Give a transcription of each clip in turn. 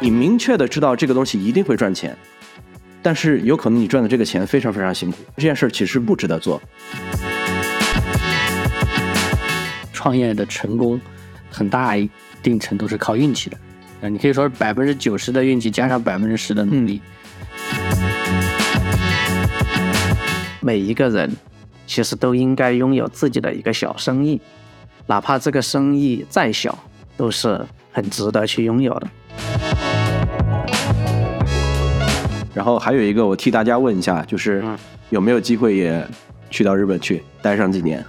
你明确的知道这个东西一定会赚钱，但是有可能你赚的这个钱非常非常辛苦，这件事其实不值得做。创业的成功，很大一定程度是靠运气的。啊，你可以说百分之九十的运气加上百分之十的努力。每一个人其实都应该拥有自己的一个小生意，哪怕这个生意再小，都是很值得去拥有的。然后还有一个，我替大家问一下，就是有没有机会也去到日本去待上几年？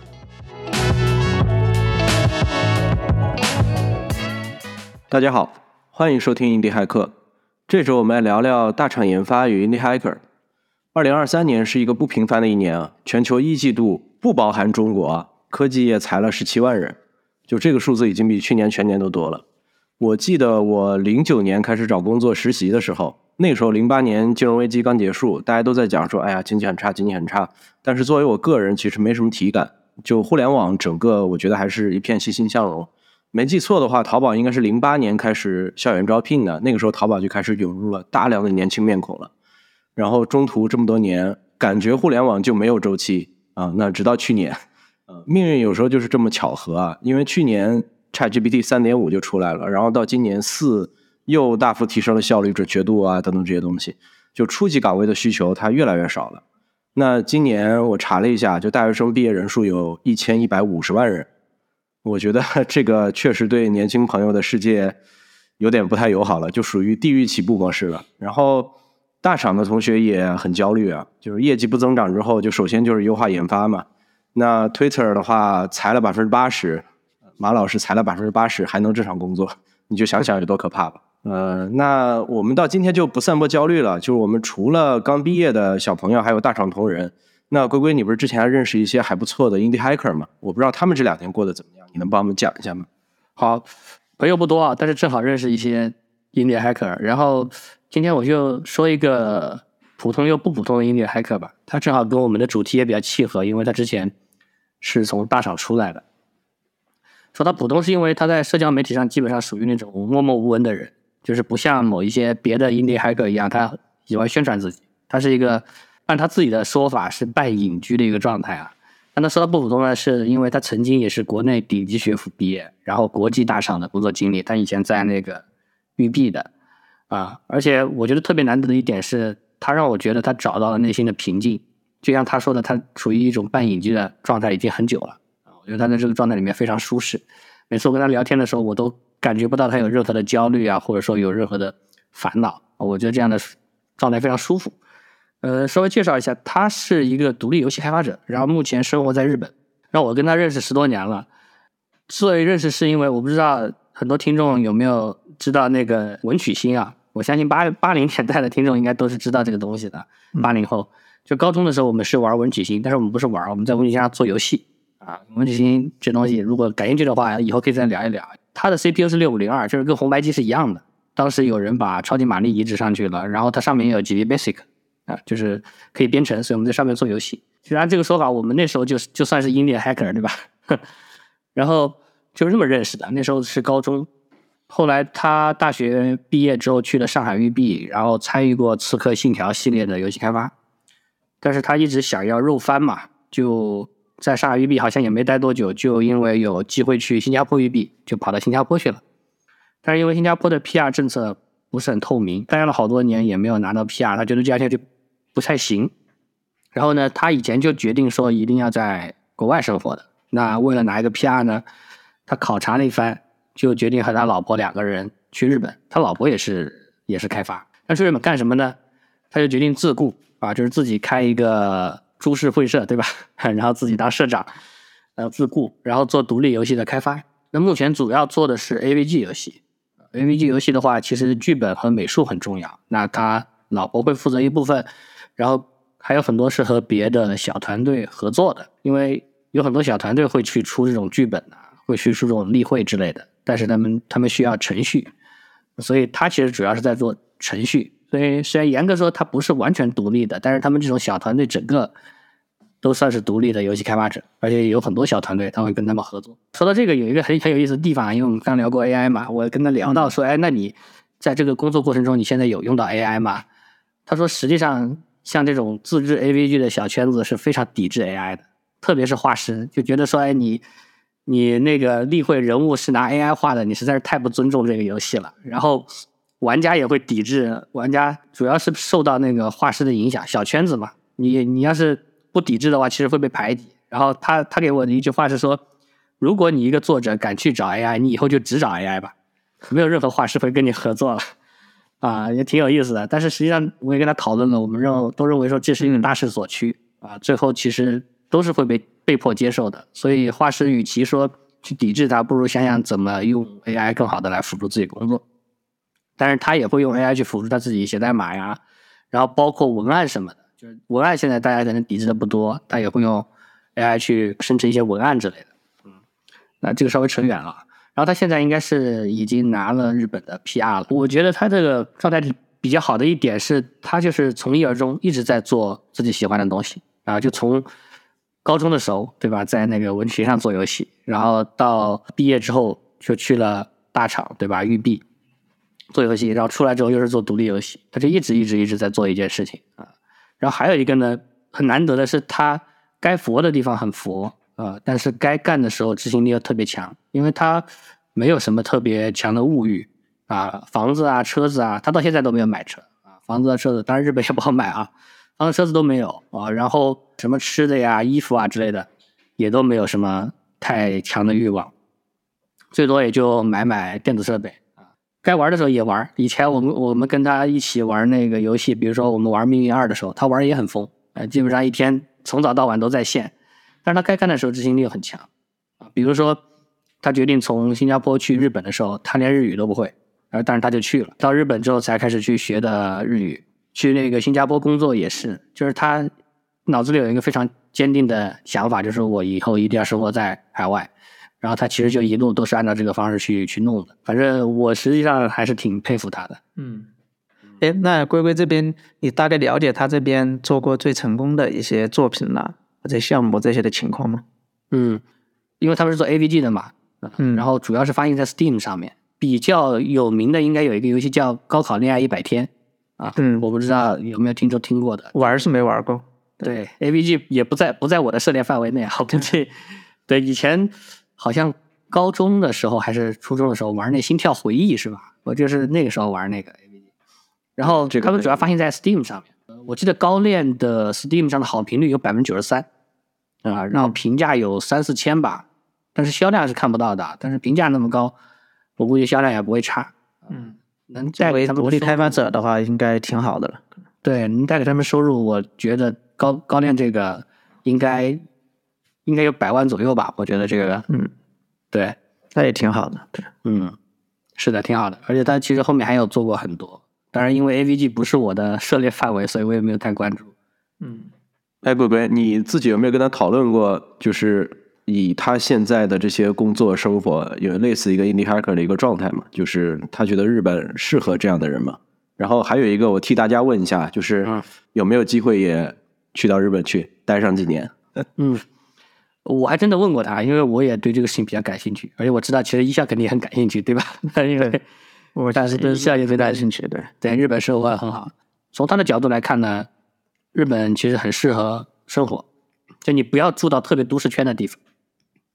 大家好，欢迎收听 Indie Hacker。这周我们来聊聊大厂研发与 Indie Hacker。二零二三年是一个不平凡的一年啊，全球一季度不包含中国，科技业裁了十七万人，就这个数字已经比去年全年都多了。我记得我零九年开始找工作实习的时候，那时候零八年金融危机刚结束，大家都在讲说，哎呀，经济很差，经济很差。但是作为我个人，其实没什么体感。就互联网整个，我觉得还是一片欣欣向荣。没记错的话，淘宝应该是零八年开始校园招聘的，那个时候淘宝就开始涌入了大量的年轻面孔了。然后中途这么多年，感觉互联网就没有周期啊。那直到去年，呃，命运有时候就是这么巧合啊，因为去年。ChatGPT 三点五就出来了，然后到今年四又大幅提升了效率、准确度啊等等这些东西，就初级岗位的需求它越来越少了。那今年我查了一下，就大学生毕业人数有一千一百五十万人，我觉得 这个确实对年轻朋友的世界有点不太友好了，就属于地狱起步模式了。然后大厂的同学也很焦虑啊，就是业绩不增长之后，就首先就是优化研发嘛。那 Twitter 的话裁了百分之八十。马老师裁了百分之八十，还能正常工作，你就想想有多可怕吧。呃，那我们到今天就不散播焦虑了。就是我们除了刚毕业的小朋友，还有大厂同仁。那龟龟，你不是之前还认识一些还不错的 indie hacker 吗？我不知道他们这两天过得怎么样，你能帮我们讲一下吗？好，朋友不多啊，但是正好认识一些 indie hacker。然后今天我就说一个普通又不普通的 indie hacker 吧，他正好跟我们的主题也比较契合，因为他之前是从大厂出来的。说他普通是因为他在社交媒体上基本上属于那种默默无闻的人，就是不像某一些别的 indie hacker 一样，他喜欢宣传自己。他是一个按他自己的说法是半隐居的一个状态啊。但他说他不普通呢，是因为他曾经也是国内顶级学府毕业，然后国际大厂的工作经历。他以前在那个育碧的啊，而且我觉得特别难得的一点是，他让我觉得他找到了内心的平静。就像他说的，他处于一种半隐居的状态已经很久了。我觉得他在这个状态里面非常舒适，每次我跟他聊天的时候，我都感觉不到他有任何的焦虑啊，或者说有任何的烦恼。我觉得这样的状态非常舒服。呃，稍微介绍一下，他是一个独立游戏开发者，然后目前生活在日本。让我跟他认识十多年了，之所以认识，是因为我不知道很多听众有没有知道那个文曲星啊？我相信八八零年代的听众应该都是知道这个东西的。八零后，就高中的时候我们是玩文曲星，但是我们不是玩，我们在文曲星上做游戏。啊，文曲星这东西，如果感兴趣的话，以后可以再聊一聊。它的 CPU 是六五零二，就是跟红白机是一样的。当时有人把超级玛丽移植上去了，然后它上面也有 GB Basic，啊，就是可以编程，所以我们在上面做游戏。其实按这个说法，我们那时候就就算是 Indie Hacker，对吧？然后就是这么认识的。那时候是高中，后来他大学毕业之后去了上海育碧，然后参与过《刺客信条》系列的游戏开发，但是他一直想要肉翻嘛，就。在上海育碧好像也没待多久，就因为有机会去新加坡育碧，就跑到新加坡去了。但是因为新加坡的 PR 政策不是很透明，待了好多年也没有拿到 PR，他觉得这家店就不太行。然后呢，他以前就决定说一定要在国外生活的。那为了拿一个 PR 呢，他考察了一番，就决定和他老婆两个人去日本。他老婆也是也是开发，那去日本干什么呢？他就决定自雇啊，就是自己开一个。株式会社对吧？然后自己当社长，呃，自雇，然后做独立游戏的开发。那目前主要做的是 AVG 游戏。AVG 游戏的话，其实剧本和美术很重要。那他老婆会负责一部分，然后还有很多是和别的小团队合作的。因为有很多小团队会去出这种剧本啊，会去出这种例会之类的。但是他们他们需要程序，所以他其实主要是在做程序。所以，虽然严格说它不是完全独立的，但是他们这种小团队整个都算是独立的游戏开发者，而且有很多小团队他会跟他们合作。说到这个，有一个很很有意思的地方，因为我们刚聊过 AI 嘛，我跟他聊到说，哎，那你在这个工作过程中，你现在有用到 AI 吗？他说，实际上像这种自制 AVG 的小圈子是非常抵制 AI 的，特别是画师就觉得说，哎，你你那个例会人物是拿 AI 画的，你实在是太不尊重这个游戏了。然后玩家也会抵制，玩家主要是受到那个画师的影响，小圈子嘛。你你要是不抵制的话，其实会被排挤。然后他他给我的一句话是说，如果你一个作者敢去找 AI，你以后就只找 AI 吧。没有任何画师会跟你合作了，啊，也挺有意思的。但是实际上，我也跟他讨论了，我们认都认为说这是一个大势所趋啊。最后其实都是会被被迫接受的。所以画师与其说去抵制它，不如想想怎么用 AI 更好的来辅助自己工作。但是他也会用 AI 去辅助他自己写代码呀，然后包括文案什么的。就是文案现在大家可能抵制的不多，他也会用 AI 去生成一些文案之类的。嗯，那这个稍微扯远了。然后他现在应该是已经拿了日本的 PR 了。我觉得他这个状态比较好的一点是，他就是从一而终，一直在做自己喜欢的东西啊。就从高中的时候，对吧，在那个文学上做游戏，然后到毕业之后就去了大厂，对吧，育碧做游戏，然后出来之后又是做独立游戏，他就一直一直一直在做一件事情啊。然后还有一个呢，很难得的是，他该佛的地方很佛。啊，但是该干的时候执行力又特别强，因为他没有什么特别强的物欲啊，房子啊、车子啊，他到现在都没有买车啊，房子、车子，当然日本也不好买啊，房子、车子都没有啊，然后什么吃的呀、衣服啊之类的，也都没有什么太强的欲望，最多也就买买电子设备，该玩的时候也玩。以前我们我们跟他一起玩那个游戏，比如说我们玩《命运二》的时候，他玩也很疯，呃，基本上一天从早到晚都在线。但是他该干的时候执行力很强，啊，比如说他决定从新加坡去日本的时候，他连日语都不会，呃但是他就去了。到日本之后才开始去学的日语，去那个新加坡工作也是，就是他脑子里有一个非常坚定的想法，就是我以后一定要生活在海外。然后他其实就一路都是按照这个方式去去弄的。反正我实际上还是挺佩服他的。嗯，哎，那龟龟这边，你大概了解他这边做过最成功的一些作品了？或者项目这些的情况吗？嗯，因为他们是做 AVG 的嘛，嗯，然后主要是发行在 Steam 上面。比较有名的应该有一个游戏叫《高考恋爱一百天》啊，嗯，我不知道有没有听说听过的，玩是没玩过。对，AVG 也不在不在我的涉猎范围内啊。对，对，以前好像高中的时候还是初中的时候玩那《心跳回忆》是吧？我就是那个时候玩那个 AVG，然后他们主要发行在 Steam 上面。我记得高链的 Steam 上的好评率有百分之九十三，啊，然后评价有三四千吧，但是销量是看不到的。但是评价那么高，我估计销量也不会差。嗯，能带给他们独立开发者的话，应该挺好的了。对，能带给他们收入，我觉得高高链这个应该应该有百万左右吧。我觉得这个，嗯，对，那也挺好的。对，嗯，是的，挺好的。而且他其实后面还有做过很多。当然，因为 AVG 不是我的涉猎范围，所以我也没有太关注。嗯，哎，不不，你自己有没有跟他讨论过？就是以他现在的这些工作生活，有类似一个 indie hacker 的一个状态嘛？就是他觉得日本适合这样的人吗？然后还有一个，我替大家问一下，就是有没有机会也去到日本去待上几年？嗯，我还真的问过他，因为我也对这个事情比较感兴趣，而且我知道其实一夏肯定也很感兴趣，对吧？因为我但是对下也最感兴趣，对，在日本生活很好。从他的角度来看呢，日本其实很适合生活，就你不要住到特别都市圈的地方，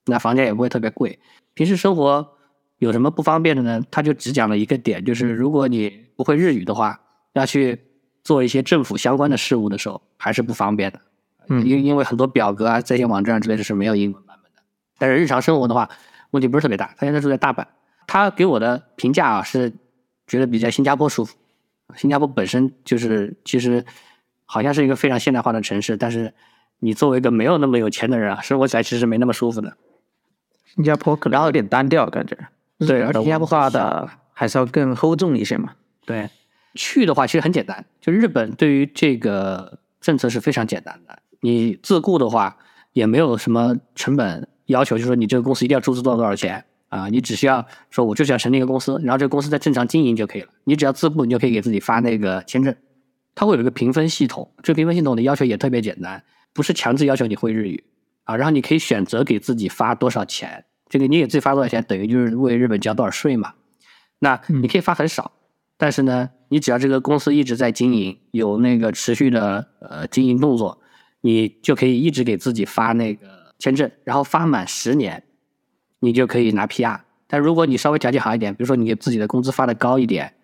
那房价也不会特别贵。平时生活有什么不方便的呢？他就只讲了一个点，就是如果你不会日语的话，要去做一些政府相关的事务的时候，还是不方便的。嗯，因因为很多表格啊、在线网站之类的是没有英文版本的。但是日常生活的话，问题不是特别大。他现在住在大阪。他给我的评价啊是觉得比在新加坡舒服，新加坡本身就是其实好像是一个非常现代化的城市，但是你作为一个没有那么有钱的人啊，生活起来其实没那么舒服的。新加坡可能有点单调感觉，对，而且新加坡化的还是要更厚重一些嘛。对，去的话其实很简单，就日本对于这个政策是非常简单的，你自雇的话也没有什么成本要求，就是说你这个公司一定要注资多少多少钱。啊，你只需要说，我就是要成立一个公司，然后这个公司在正常经营就可以了。你只要自雇，你就可以给自己发那个签证。它会有一个评分系统，这个评分系统的要求也特别简单，不是强制要求你会日语啊。然后你可以选择给自己发多少钱，这个你给自己发多少钱，等于就是为日本交多少税嘛。那你可以发很少但是呢，你只要这个公司一直在经营，有那个持续的呃经营动作，你就可以一直给自己发那个签证，然后发满十年，你就可以拿 PR。但如果你稍微条件好一点，比如说你给自己的工资发的高一点，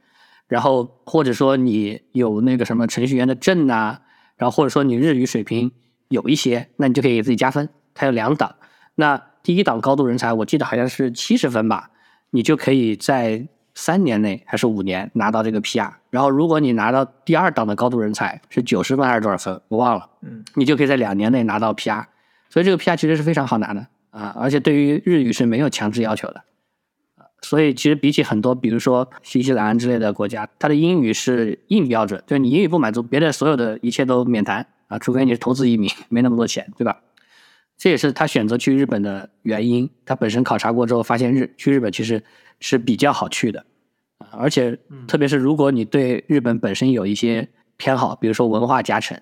然后或者说你有那个什么程序员的证呐、然后或者说你日语水平有一些，那你就可以给自己加分。它有两档，那第一档高度人才，我记得好像是七十分吧，你就可以在三年内还是五年拿到这个 PR。然后如果你拿到第二档的高度人才是九十分还是多少分，我忘了，嗯，你就可以在两年内拿到 PR。所以这个 PR 其实是非常好拿的啊，而且对于日语是没有强制要求的。所以其实比起很多，比如说新西兰之类的国家，它的英语是硬标准，就是你英语不满足，别的所有的一切都免谈啊，除非你是投资移民，没那么多钱，对吧？这也是他选择去日本的原因。他本身考察过之后，发现日去日本其实是比较好去的，啊而且特别是如果你对日本本身有一些偏好，比如说文化加成，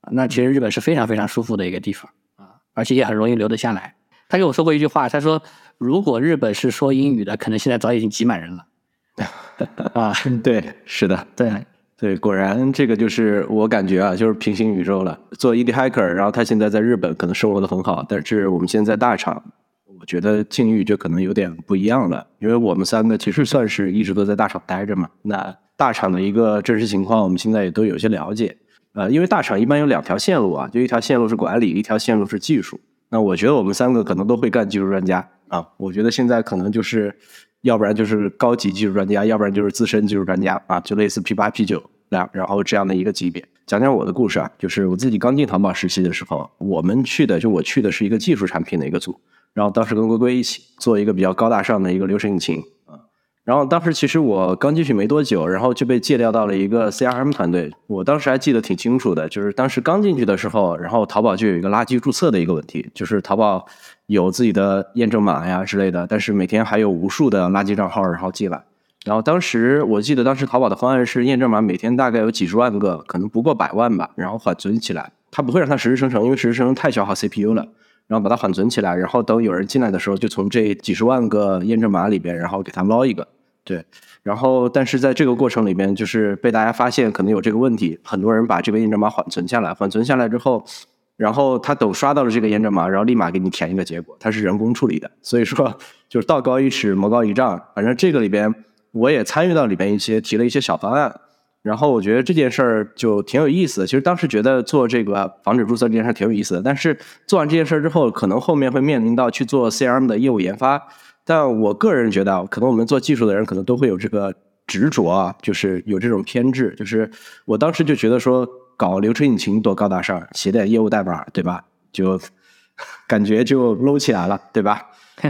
啊那其实日本是非常非常舒服的一个地方啊，而且也很容易留得下来。他跟我说过一句话，他说如果日本是说英语的，可能现在早已经挤满人了。啊，对，是的，对，对，果然这个就是我感觉啊，就是平行宇宙了。做 indie hacker，然后他现在在日本可能生活的很好，但是我们现在大厂，我觉得境遇就可能有点不一样了。因为我们三个其实算是一直都在大厂待着嘛，那大厂的一个真实情况，我们现在也都有些了解。呃，因为大厂一般有两条线路啊，就一条线路是管理，一条线路是技术。那我觉得我们三个可能都会干技术专家啊。我觉得现在可能就是，要不然就是高级技术专家，要不然就是资深技术专家啊，就类似 P 八、P 九两，然后这样的一个级别。讲讲我的故事啊，就是我自己刚进淘宝实习的时候，我们去的就我去的是一个技术产品的一个组，然后当时跟龟龟一起做一个比较高大上的一个流程引擎啊。然后当时其实我刚进去没多久，然后就被借调到了一个 CRM 团队。我当时还记得挺清楚的，就是当时刚进去的时候，然后淘宝就有一个垃圾注册的一个问题，就是淘宝有自己的验证码呀之类的，但是每天还有无数的垃圾账号然后进来。然后当时我记得当时淘宝的方案是验证码每天大概有几十万个，可能不过百万吧，然后缓存起来，它不会让它实时生成，因为实时生成太消耗 CPU 了。然后把它缓存起来，然后等有人进来的时候，就从这几十万个验证码里边，然后给他捞一个。对，然后但是在这个过程里边，就是被大家发现可能有这个问题，很多人把这个验证码缓存下来，缓存下来之后，然后他等刷到了这个验证码，然后立马给你填一个结果，它是人工处理的，所以说就是道高一尺，魔高一丈。反正这个里边我也参与到里边一些，提了一些小方案。然后我觉得这件事儿就挺有意思的。其实当时觉得做这个防止注册这件事儿挺有意思的，但是做完这件事儿之后，可能后面会面临到去做 CRM 的业务研发。但我个人觉得，可能我们做技术的人可能都会有这个执着啊，就是有这种偏执。就是我当时就觉得说，搞流程引擎多高大上，写点业务代码，对吧？就 感觉就 low 起来了，对吧？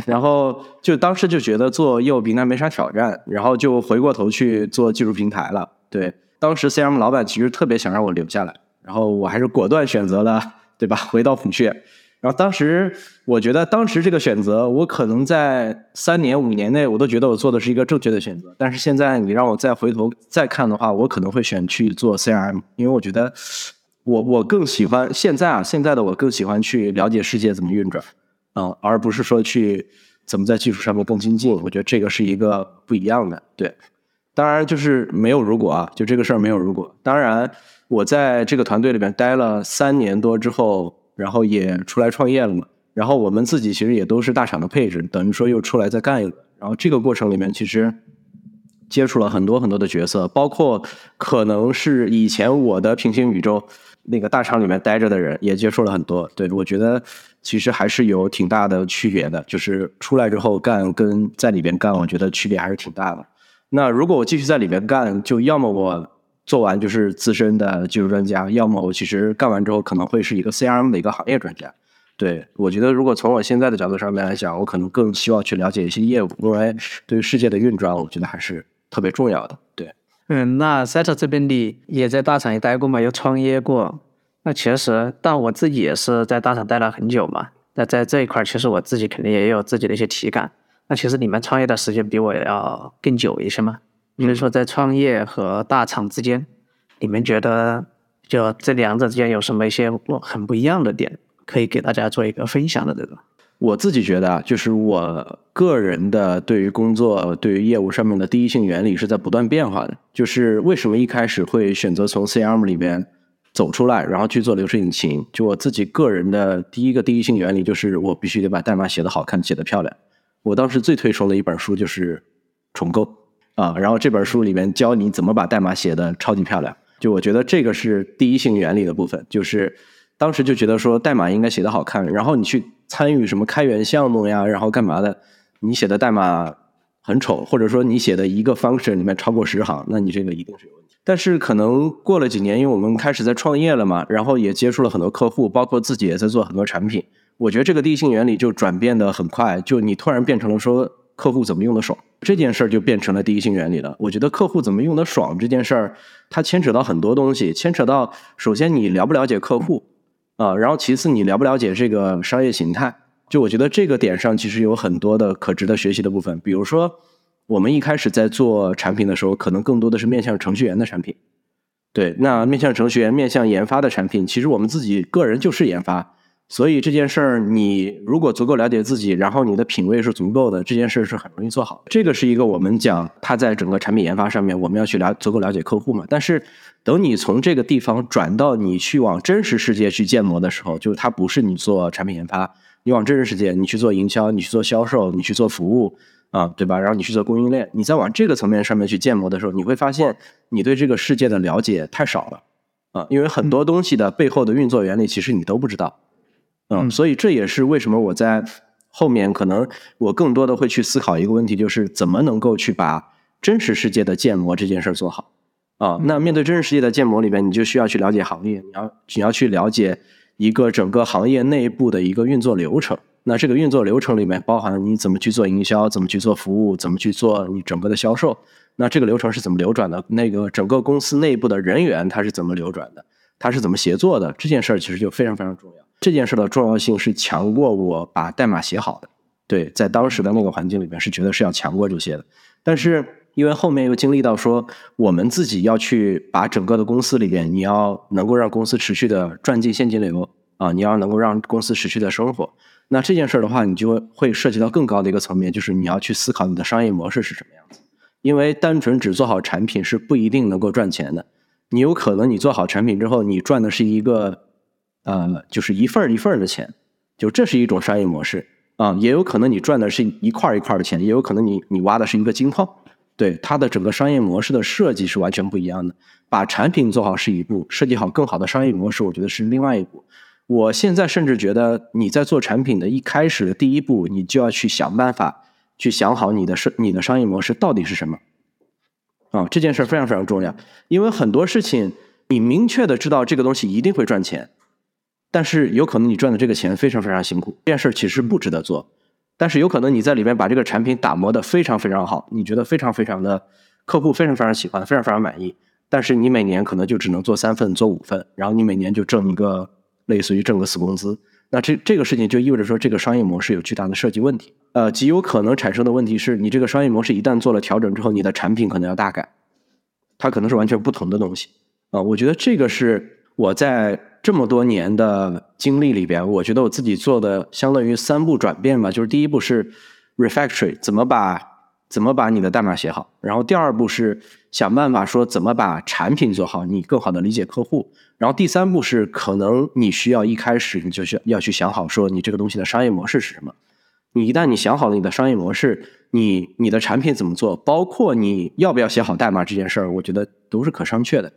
然后就当时就觉得做业务平台没啥挑战，然后就回过头去做技术平台了。对，当时 CRM 老板其实特别想让我留下来，然后我还是果断选择了，对吧？回到孔雀。然后当时我觉得，当时这个选择，我可能在三年、五年内，我都觉得我做的是一个正确的选择。但是现在你让我再回头再看的话，我可能会选去做 CRM，因为我觉得我我更喜欢现在啊，现在的我更喜欢去了解世界怎么运转，啊、而不是说去怎么在技术上面更精进。我觉得这个是一个不一样的，对。当然，就是没有如果啊，就这个事儿没有如果。当然，我在这个团队里面待了三年多之后，然后也出来创业了嘛。然后我们自己其实也都是大厂的配置，等于说又出来再干一个。然后这个过程里面，其实接触了很多很多的角色，包括可能是以前我的平行宇宙那个大厂里面待着的人，也接触了很多。对我觉得其实还是有挺大的区别的，就是出来之后干跟在里边干，我觉得区别还是挺大的。那如果我继续在里边干，就要么我做完就是资深的技术专家，要么我其实干完之后可能会是一个 CRM 的一个行业专家。对我觉得，如果从我现在的角度上面来讲，我可能更希望去了解一些业务，因为对于世界的运转，我觉得还是特别重要的。对，嗯，那 Set 这边你也在大厂也待过嘛，又创业过。那其实，但我自己也是在大厂待了很久嘛。那在这一块，其实我自己肯定也有自己的一些体感。那其实你们创业的时间比我要更久一些嘛？所以说，在创业和大厂之间，你们觉得就这两者之间有什么一些很不一样的点，可以给大家做一个分享的这种？我自己觉得啊，就是我个人的对于工作、对于业务上面的第一性原理是在不断变化的。就是为什么一开始会选择从 CRM 里边走出来，然后去做流水引擎？就我自己个人的第一个第一性原理就是我必须得把代码写得好看、写得漂亮。我当时最推崇的一本书就是《重构》啊，然后这本书里面教你怎么把代码写得超级漂亮。就我觉得这个是第一性原理的部分，就是当时就觉得说代码应该写得好看，然后你去。参与什么开源项目呀，然后干嘛的？你写的代码很丑，或者说你写的一个 function 里面超过十行，那你这个一定是有问题。但是可能过了几年，因为我们开始在创业了嘛，然后也接触了很多客户，包括自己也在做很多产品。我觉得这个第一性原理就转变的很快，就你突然变成了说客户怎么用的爽这件事儿，就变成了第一性原理了。我觉得客户怎么用的爽这件事儿，它牵扯到很多东西，牵扯到首先你了不了解客户。啊，然后其次你了不了解这个商业形态？就我觉得这个点上其实有很多的可值得学习的部分。比如说，我们一开始在做产品的时候，可能更多的是面向程序员的产品。对，那面向程序员、面向研发的产品，其实我们自己个人就是研发。所以这件事儿，你如果足够了解自己，然后你的品味是足够的，这件事是很容易做好。这个是一个我们讲，它在整个产品研发上面，我们要去了足够了解客户嘛。但是，等你从这个地方转到你去往真实世界去建模的时候，就是它不是你做产品研发，你往真实世界，你去做营销，你去做销售，你去做服务啊，对吧？然后你去做供应链，你再往这个层面上面去建模的时候，你会发现你对这个世界的了解太少了啊，因为很多东西的背后的运作原理，其实你都不知道。嗯，所以这也是为什么我在后面可能我更多的会去思考一个问题，就是怎么能够去把真实世界的建模这件事儿做好啊。那面对真实世界的建模里边，你就需要去了解行业，你要你要去了解一个整个行业内部的一个运作流程。那这个运作流程里面包含你怎么去做营销，怎么去做服务，怎么去做你整个的销售。那这个流程是怎么流转的？那个整个公司内部的人员他是怎么流转的？他是怎么协作的？这件事儿其实就非常非常重要。这件事的重要性是强过我把代码写好的，对，在当时的那个环境里面是觉得是要强过这些的。但是因为后面又经历到说，我们自己要去把整个的公司里边，你要能够让公司持续的赚进现金流啊，你要能够让公司持续的生活。那这件事的话，你就会涉及到更高的一个层面，就是你要去思考你的商业模式是什么样子。因为单纯只做好产品是不一定能够赚钱的，你有可能你做好产品之后，你赚的是一个。呃，就是一份一份的钱，就这是一种商业模式啊，也有可能你赚的是一块一块的钱，也有可能你你挖的是一个金矿，对它的整个商业模式的设计是完全不一样的。把产品做好是一步，设计好更好的商业模式，我觉得是另外一步。我现在甚至觉得你在做产品的一开始的第一步，你就要去想办法去想好你的商你的商业模式到底是什么啊，这件事非常非常重要，因为很多事情你明确的知道这个东西一定会赚钱。但是有可能你赚的这个钱非常非常辛苦，这件事其实不值得做。但是有可能你在里面把这个产品打磨的非常非常好，你觉得非常非常的客户非常非常喜欢，非常非常满意。但是你每年可能就只能做三份，做五份，然后你每年就挣一个类似于挣个死工资。那这这个事情就意味着说这个商业模式有巨大的设计问题。呃，极有可能产生的问题是你这个商业模式一旦做了调整之后，你的产品可能要大改，它可能是完全不同的东西。啊，我觉得这个是我在。这么多年的经历里边，我觉得我自己做的相当于三步转变吧。就是第一步是 refactory，怎么把怎么把你的代码写好；然后第二步是想办法说怎么把产品做好，你更好的理解客户；然后第三步是可能你需要一开始你就需要去想好说你这个东西的商业模式是什么。你一旦你想好了你的商业模式，你你的产品怎么做，包括你要不要写好代码这件事儿，我觉得都是可商榷的。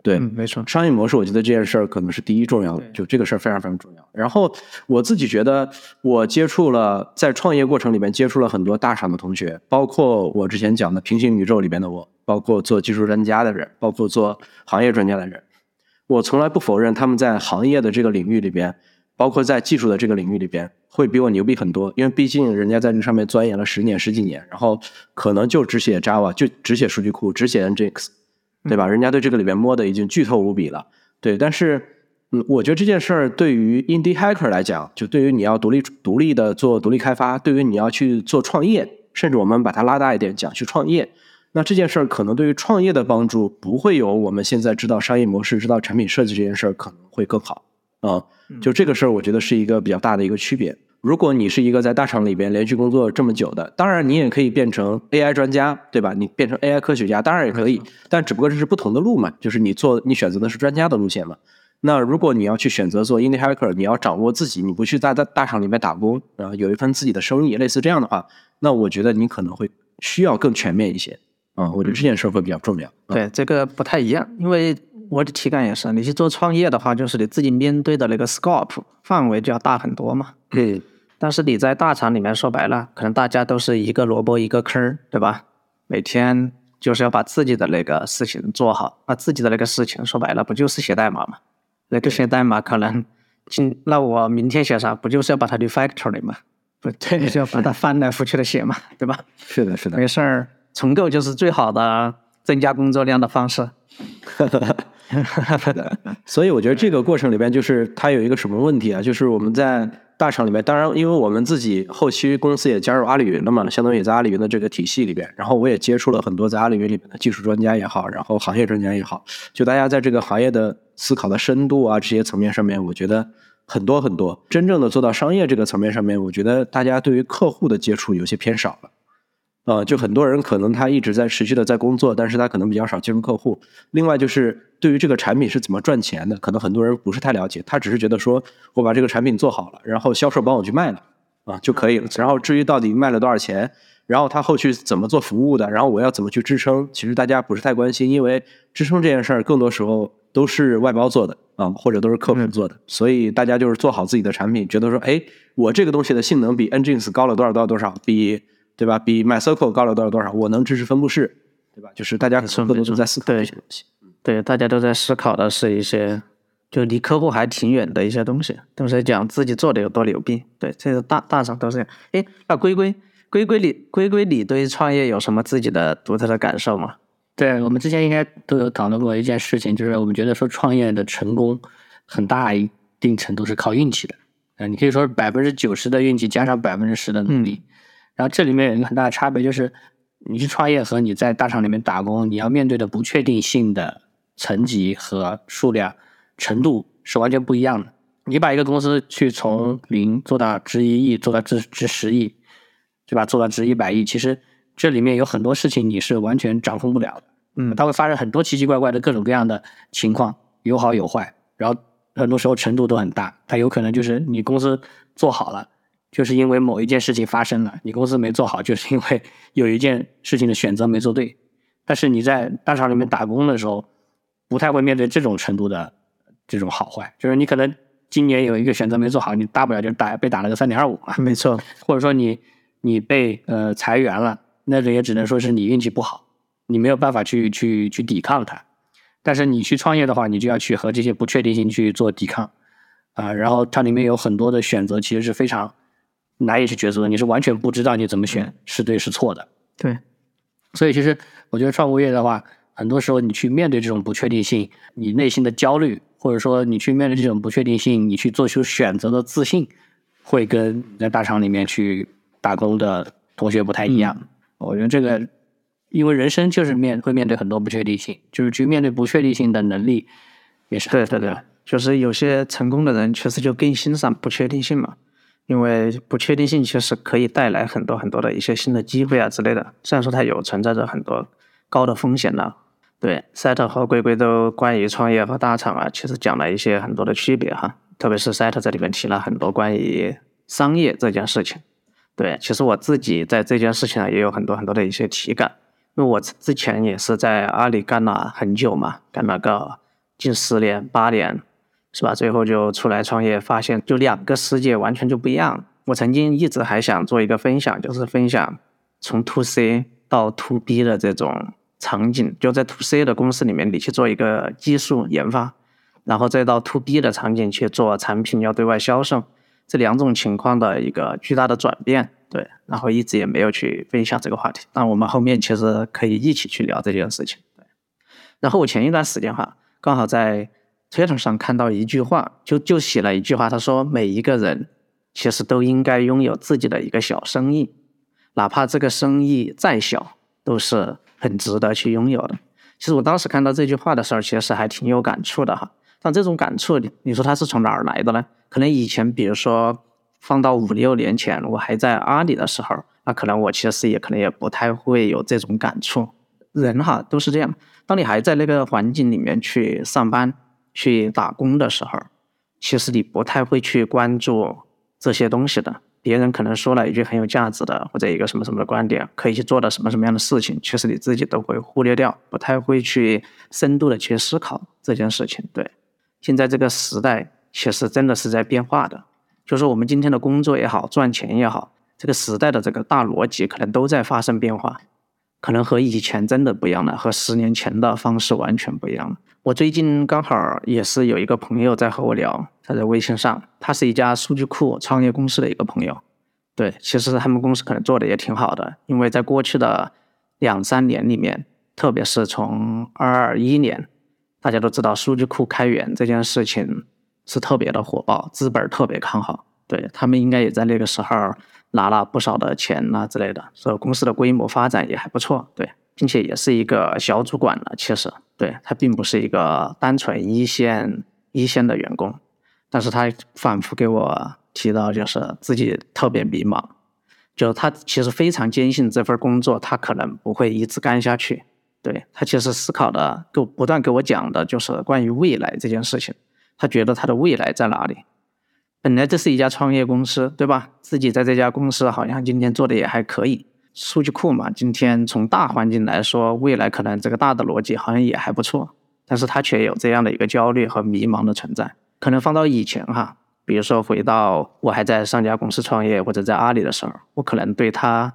对，没错，商业模式，我觉得这件事儿可能是第一重要的，就这个事儿非常非常重要。然后我自己觉得，我接触了在创业过程里面接触了很多大厂的同学，包括我之前讲的平行宇宙里边的我，包括做技术专家的人，包括做行业专家的人，我从来不否认他们在行业的这个领域里边，包括在技术的这个领域里边，会比我牛逼很多，因为毕竟人家在这上面钻研了十年十几年，然后可能就只写 Java，就只写数据库，只写 Nginx。对吧？人家对这个里面摸的已经剧透无比了。对，但是，嗯，我觉得这件事儿对于 indie hacker 来讲，就对于你要独立独立的做独立开发，对于你要去做创业，甚至我们把它拉大一点讲去创业，那这件事儿可能对于创业的帮助不会有我们现在知道商业模式、知道产品设计这件事儿可能会更好啊。就这个事儿，我觉得是一个比较大的一个区别。如果你是一个在大厂里边连续工作这么久的，当然你也可以变成 AI 专家，对吧？你变成 AI 科学家，当然也可以，但只不过这是不同的路嘛，就是你做你选择的是专家的路线嘛。那如果你要去选择做 indie hacker，你要掌握自己，你不去在大大厂里面打工，然后有一份自己的生意，类似这样的话，那我觉得你可能会需要更全面一些啊。我觉得这件事会比较重要。对，这个不太一样，因为我的体感也是，你去做创业的话，就是你自己面对的那个 scope 范围就要大很多嘛。嗯，但是你在大厂里面，说白了，可能大家都是一个萝卜一个坑儿，对吧？每天就是要把自己的那个事情做好，那自己的那个事情说白了，不就是写代码嘛？那个写代码可能今那我明天写啥，不就是要把它 refactor 嘛？不对，就要把它翻来覆去的写嘛，对吧？是的，是的。没事儿，重构就是最好的增加工作量的方式。所以我觉得这个过程里边，就是它有一个什么问题啊？就是我们在大厂里面，当然，因为我们自己后期公司也加入阿里云了嘛，相当于也在阿里云的这个体系里边。然后我也接触了很多在阿里云里面的技术专家也好，然后行业专家也好，就大家在这个行业的思考的深度啊，这些层面上面，我觉得很多很多。真正的做到商业这个层面上面，我觉得大家对于客户的接触有些偏少了。呃，就很多人可能他一直在持续的在工作，但是他可能比较少接触客户。另外就是对于这个产品是怎么赚钱的，可能很多人不是太了解，他只是觉得说我把这个产品做好了，然后销售帮我去卖了啊就可以了。然后至于到底卖了多少钱，然后他后续怎么做服务的，然后我要怎么去支撑，其实大家不是太关心，因为支撑这件事儿更多时候都是外包做的啊，或者都是客服做的，所以大家就是做好自己的产品，觉得说，哎，我这个东西的性能比 Nginx 高了多少多少多少，比对吧？比 MySQL 高了多少多少？我能支持分布式，对吧？就是大家更多都在思考这些东西。对，大家都在思考的是一些就离客户还挺远的一些东西，都是讲自己做的有多牛逼。对，这个大大上都是这样。哎，那龟龟龟龟你龟龟你对创业有什么自己的独特的感受吗？对我们之前应该都有讨论过一件事情，就是我们觉得说创业的成功很大一定程度是靠运气的。嗯，你可以说百分之九十的运气加上百分之十的努力。然后这里面有一个很大的差别，就是你去创业和你在大厂里面打工，你要面对的不确定性的层级和数量程度是完全不一样的。你把一个公司去从零做到值一亿，做到值值十亿，对吧？做到值一百亿，其实这里面有很多事情你是完全掌控不了的。嗯，它会发生很多奇奇怪怪的各种各样的情况，有好有坏，然后很多时候程度都很大。它有可能就是你公司做好了。就是因为某一件事情发生了，你公司没做好，就是因为有一件事情的选择没做对。但是你在大厂里面打工的时候，不太会面对这种程度的这种好坏。就是你可能今年有一个选择没做好，你大不了就打被打了个三点二五嘛。没错，或者说你你被呃裁员了，那这也只能说是你运气不好，你没有办法去去去抵抗它。但是你去创业的话，你就要去和这些不确定性去做抵抗啊。然后它里面有很多的选择，其实是非常。难以去抉择，你是完全不知道你怎么选是对是错的。对，所以其实我觉得创物业的话，很多时候你去面对这种不确定性，你内心的焦虑，或者说你去面对这种不确定性，你去做出选择的自信，会跟在大厂里面去打工的同学不太一样。我觉得这个，因为人生就是面会面对很多不确定性，就是去面对不确定性的能力也是对对对，就是有些成功的人确实就更欣赏不确定性嘛。因为不确定性其实可以带来很多很多的一些新的机会啊之类的，虽然说它有存在着很多高的风险呢。对，赛特和龟龟都关于创业和大厂啊，其实讲了一些很多的区别哈。特别是赛特在里面提了很多关于商业这件事情。对，其实我自己在这件事情上也有很多很多的一些体感，因为我之前也是在阿里干了很久嘛，干了个近十年八年。是吧？最后就出来创业，发现就两个世界完全就不一样。我曾经一直还想做一个分享，就是分享从 to C 到 to B 的这种场景，就在 to C 的公司里面，你去做一个技术研发，然后再到 to B 的场景去做产品要对外销售，这两种情况的一个巨大的转变。对，然后一直也没有去分享这个话题，那我们后面其实可以一起去聊这件事情。对，然后我前一段时间哈，刚好在。Twitter 上看到一句话，就就写了一句话，他说：“每一个人其实都应该拥有自己的一个小生意，哪怕这个生意再小，都是很值得去拥有的。”其实我当时看到这句话的时候，其实还挺有感触的哈。但这种感触，你说它是从哪儿来的呢？可能以前，比如说放到五六年前，我还在阿里的时候，那可能我其实也可能也不太会有这种感触。人哈都是这样，当你还在那个环境里面去上班、去打工的时候，其实你不太会去关注这些东西的。别人可能说了一句很有价值的，或者一个什么什么的观点，可以去做的什么什么样的事情，其实你自己都会忽略掉，不太会去深度的去思考这件事情。对，现在这个时代其实真的是在变化的，就是我们今天的工作也好，赚钱也好，这个时代的这个大逻辑可能都在发生变化。可能和以前真的不一样了，和十年前的方式完全不一样了。我最近刚好也是有一个朋友在和我聊，他在微信上，他是一家数据库创业公司的一个朋友。对，其实他们公司可能做的也挺好的，因为在过去的两三年里面，特别是从二二一年，大家都知道数据库开源这件事情是特别的火爆，资本特别看好。对他们应该也在那个时候。拿了不少的钱呐之类的，所以公司的规模发展也还不错，对，并且也是一个小主管了。其实，对他并不是一个单纯一线一线的员工，但是他反复给我提到，就是自己特别迷茫，就他其实非常坚信这份工作他可能不会一直干下去。对他其实思考的，给不断给我讲的就是关于未来这件事情，他觉得他的未来在哪里？本来这是一家创业公司，对吧？自己在这家公司好像今天做的也还可以，数据库嘛，今天从大环境来说，未来可能这个大的逻辑好像也还不错，但是他却有这样的一个焦虑和迷茫的存在。可能放到以前哈，比如说回到我还在上家公司创业或者在阿里的时候，我可能对他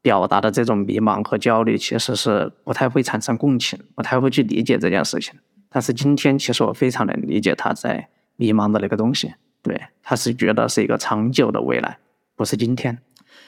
表达的这种迷茫和焦虑，其实是不太会产生共情，不太会去理解这件事情。但是今天其实我非常能理解他在迷茫的那个东西。对，他是觉得是一个长久的未来，不是今天。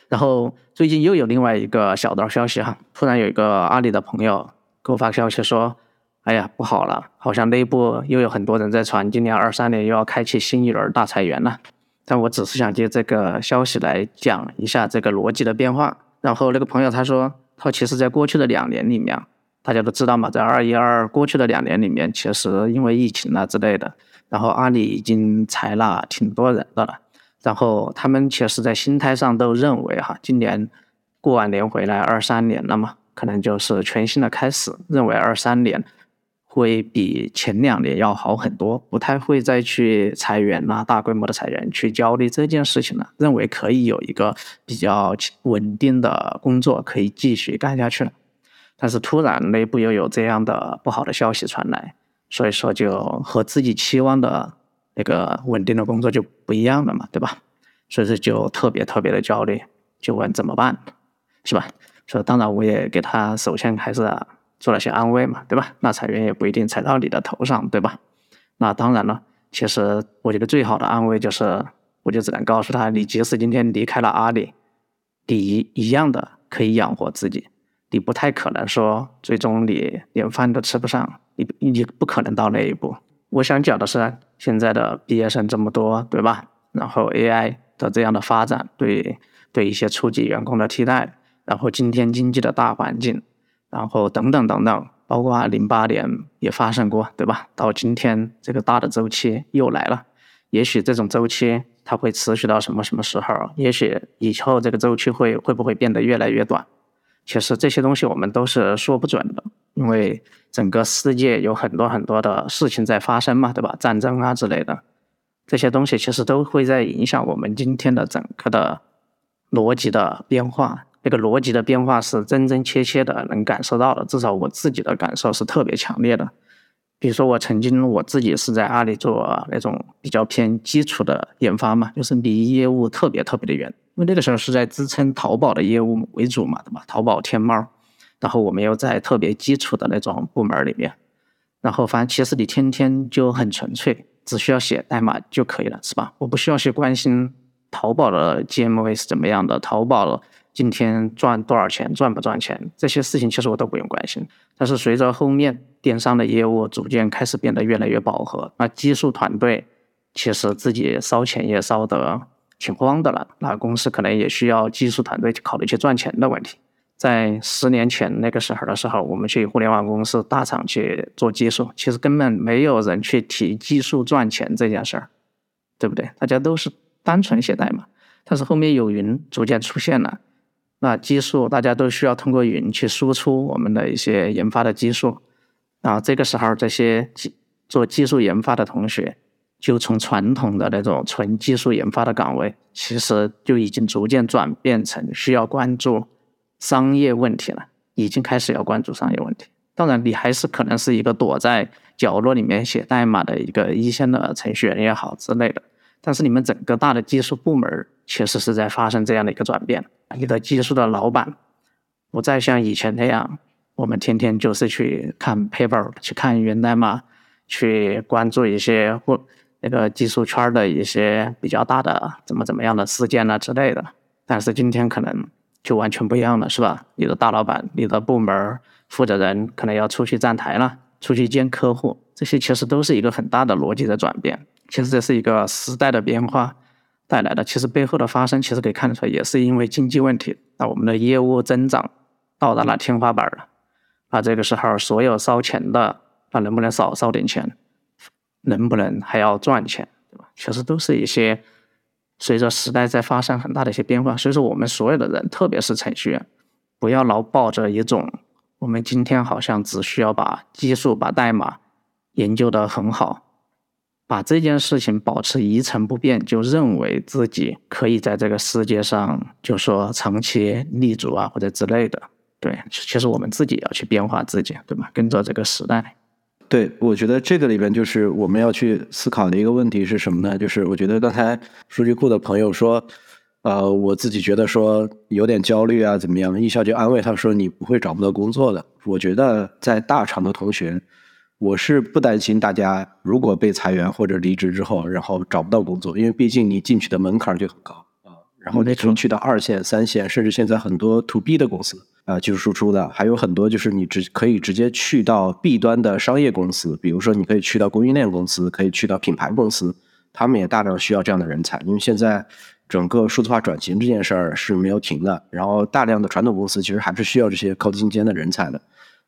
然后最近又有另外一个小道消息哈，突然有一个阿里的朋友给我发消息说：“哎呀，不好了，好像内部又有很多人在传，今年二三年又要开启新一轮大裁员了。”但我只是想借这个消息来讲一下这个逻辑的变化。然后那个朋友他说，他其实在过去的两年里面，大家都知道嘛，在二一二过去的两年里面，其实因为疫情啊之类的。然后阿里已经裁了挺多人的了，然后他们其实，在心态上都认为哈，今年过完年回来，二三年了嘛，可能就是全新的开始，认为二三年会比前两年要好很多，不太会再去裁员呐，大规模的裁员去焦虑这件事情了，认为可以有一个比较稳定的工作可以继续干下去了，但是突然内部又有这样的不好的消息传来。所以说，就和自己期望的那个稳定的工作就不一样了嘛，对吧？所以说就特别特别的焦虑，就问怎么办，是吧？所以当然我也给他首先还是做了些安慰嘛，对吧？那裁员也不一定裁到你的头上，对吧？那当然了，其实我觉得最好的安慰就是，我就只能告诉他，你即使今天离开了阿里，你一一样的可以养活自己。你不太可能说最终你连饭都吃不上，你你不可能到那一步。我想讲的是，现在的毕业生这么多，对吧？然后 AI 的这样的发展，对对一些初级员工的替代，然后今天经济的大环境，然后等等等等，包括零八年也发生过，对吧？到今天这个大的周期又来了，也许这种周期它会持续到什么什么时候？也许以后这个周期会会不会变得越来越短？其实这些东西我们都是说不准的，因为整个世界有很多很多的事情在发生嘛，对吧？战争啊之类的，这些东西其实都会在影响我们今天的整个的逻辑的变化。那个逻辑的变化是真真切切的能感受到的，至少我自己的感受是特别强烈的。比如说我曾经我自己是在阿里做那种比较偏基础的研发嘛，就是离业务特别特别的远。因为那个时候是在支撑淘宝的业务为主嘛，对吧？淘宝、天猫，然后我们又在特别基础的那种部门里面，然后反正其实你天天就很纯粹，只需要写代码就可以了，是吧？我不需要去关心淘宝的 GMV 是怎么样的，淘宝今天赚多少钱，赚不赚钱，这些事情其实我都不用关心。但是随着后面电商的业务逐渐开始变得越来越饱和，那技术团队其实自己烧钱也烧得。挺慌的了，那公司可能也需要技术团队去考虑去赚钱的问题。在十年前那个时候的时候，我们去互联网公司大厂去做技术，其实根本没有人去提技术赚钱这件事儿，对不对？大家都是单纯写代码。但是后面有云逐渐出现了，那技术大家都需要通过云去输出我们的一些研发的技术，啊，这个时候这些技做技术研发的同学，就从传统的那种纯技术研发的岗位，其实就已经逐渐转变成需要关注商业问题了，已经开始要关注商业问题。当然，你还是可能是一个躲在角落里面写代码的一个一线的程序员也好之类的。但是你们整个大的技术部门确实是在发生这样的一个转变。你的技术的老板不再像以前那样，我们天天就是去看 paper、去看源代码、去关注一些或那个技术圈的一些比较大的怎么怎么样的事件啊之类的。但是今天可能就完全不一样了，是吧？你的大老板、你的部门负责人可能要出去站台了，出去见客户，这些其实都是一个很大的逻辑的转变。其实这是一个时代的变化带来的，其实背后的发生，其实可以看得出来，也是因为经济问题。那我们的业务增长到达了天花板了，那这个时候所有烧钱的，那能不能少烧点钱？能不能还要赚钱？对吧？其实都是一些随着时代在发生很大的一些变化。所以说，我们所有的人，特别是程序员，不要老抱着一种我们今天好像只需要把技术、把代码研究得很好。把这件事情保持一成不变，就认为自己可以在这个世界上，就说长期立足啊，或者之类的。对，其实我们自己要去变化自己，对吧？跟着这个时代。对，我觉得这个里边就是我们要去思考的一个问题是什么呢？就是我觉得刚才数据库的朋友说，呃，我自己觉得说有点焦虑啊，怎么样？艺校就安慰他说你不会找不到工作的。我觉得在大厂的同学。我是不担心大家如果被裁员或者离职之后，然后找不到工作，因为毕竟你进去的门槛就很高啊。然后你可能去到二线、三线，甚至现在很多 to B 的公司啊，技术输出的，还有很多就是你直可以直接去到 B 端的商业公司，比如说你可以去到供应链公司，可以去到品牌公司，他们也大量需要这样的人才，因为现在整个数字化转型这件事儿是没有停的，然后大量的传统公司其实还是需要这些高精尖的人才的。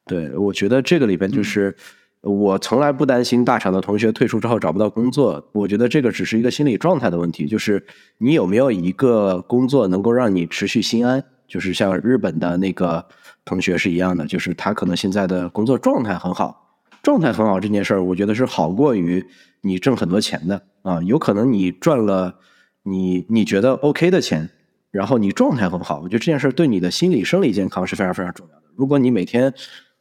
对，我觉得这个里边就是。我从来不担心大厂的同学退出之后找不到工作，我觉得这个只是一个心理状态的问题，就是你有没有一个工作能够让你持续心安，就是像日本的那个同学是一样的，就是他可能现在的工作状态很好，状态很好这件事儿，我觉得是好过于你挣很多钱的啊，有可能你赚了你你觉得 OK 的钱，然后你状态很好，我觉得这件事儿对你的心理生理健康是非常非常重要的。如果你每天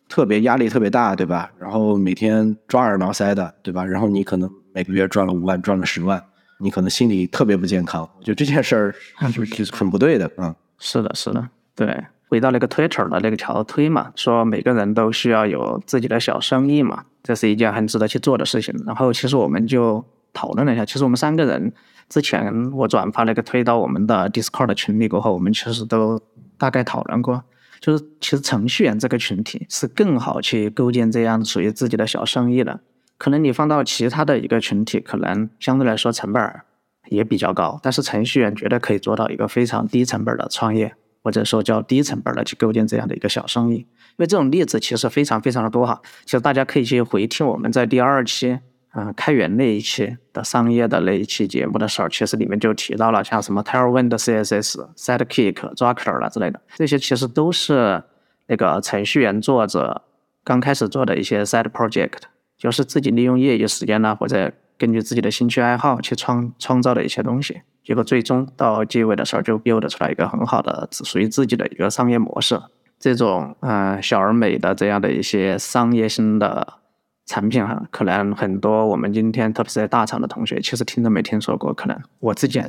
特别压力特别大，对吧？然后每天抓耳挠腮的，对吧？然后你可能每个月赚了五万，赚了十万，你可能心理特别不健康。我觉得这件事儿是很不对的啊。是的，是的，对。回到那个 Twitter 的那个条推嘛，说每个人都需要有自己的小生意嘛，这是一件很值得去做的事情。然后其实我们就讨论了一下，其实我们三个人之前我转发那个推到我们的 Discord 群里过后，我们其实都大概讨论过。就是其实程序员这个群体是更好去构建这样属于自己的小生意的。可能你放到其他的一个群体，可能相对来说成本也比较高，但是程序员绝对可以做到一个非常低成本的创业，或者说叫低成本的去构建这样的一个小生意。因为这种例子其实非常非常的多哈。其实大家可以去回听我们在第二期。嗯，开源那一期的商业的那一期节目的时候，其实里面就提到了像什么 Tailwind CSS、Sidekick、Drucker 啦之类的，这些其实都是那个程序员作者刚开始做的一些 side project，就是自己利用业余时间呢，或者根据自己的兴趣爱好去创创造的一些东西。结果最终到结尾的时候，就 build 出来一个很好的属于自己的一个商业模式。这种嗯小而美的这样的一些商业性的。产品哈，可能很多我们今天特别是在大厂的同学，其实听都没听说过，可能我自己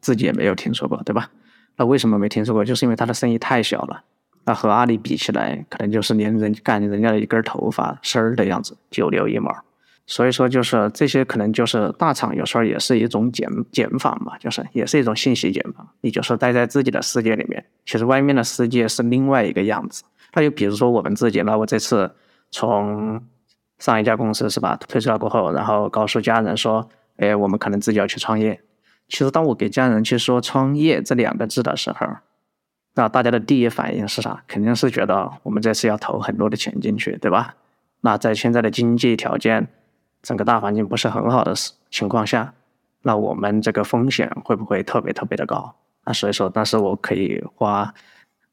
自己也没有听说过，对吧？那为什么没听说过？就是因为他的生意太小了，那和阿里比起来，可能就是连人干人家的一根头发丝儿的样子，九牛一毛。所以说，就是这些可能就是大厂有时候也是一种减减法嘛，就是也是一种信息减法。你就是待在自己的世界里面，其实外面的世界是另外一个样子。那就比如说我们自己，那我这次从上一家公司是吧？退出了过后，然后告诉家人说：“哎，我们可能自己要去创业。”其实，当我给家人去说“创业”这两个字的时候，那大家的第一反应是啥？肯定是觉得我们这次要投很多的钱进去，对吧？那在现在的经济条件、整个大环境不是很好的情况下，那我们这个风险会不会特别特别的高？那所以说，但是我可以花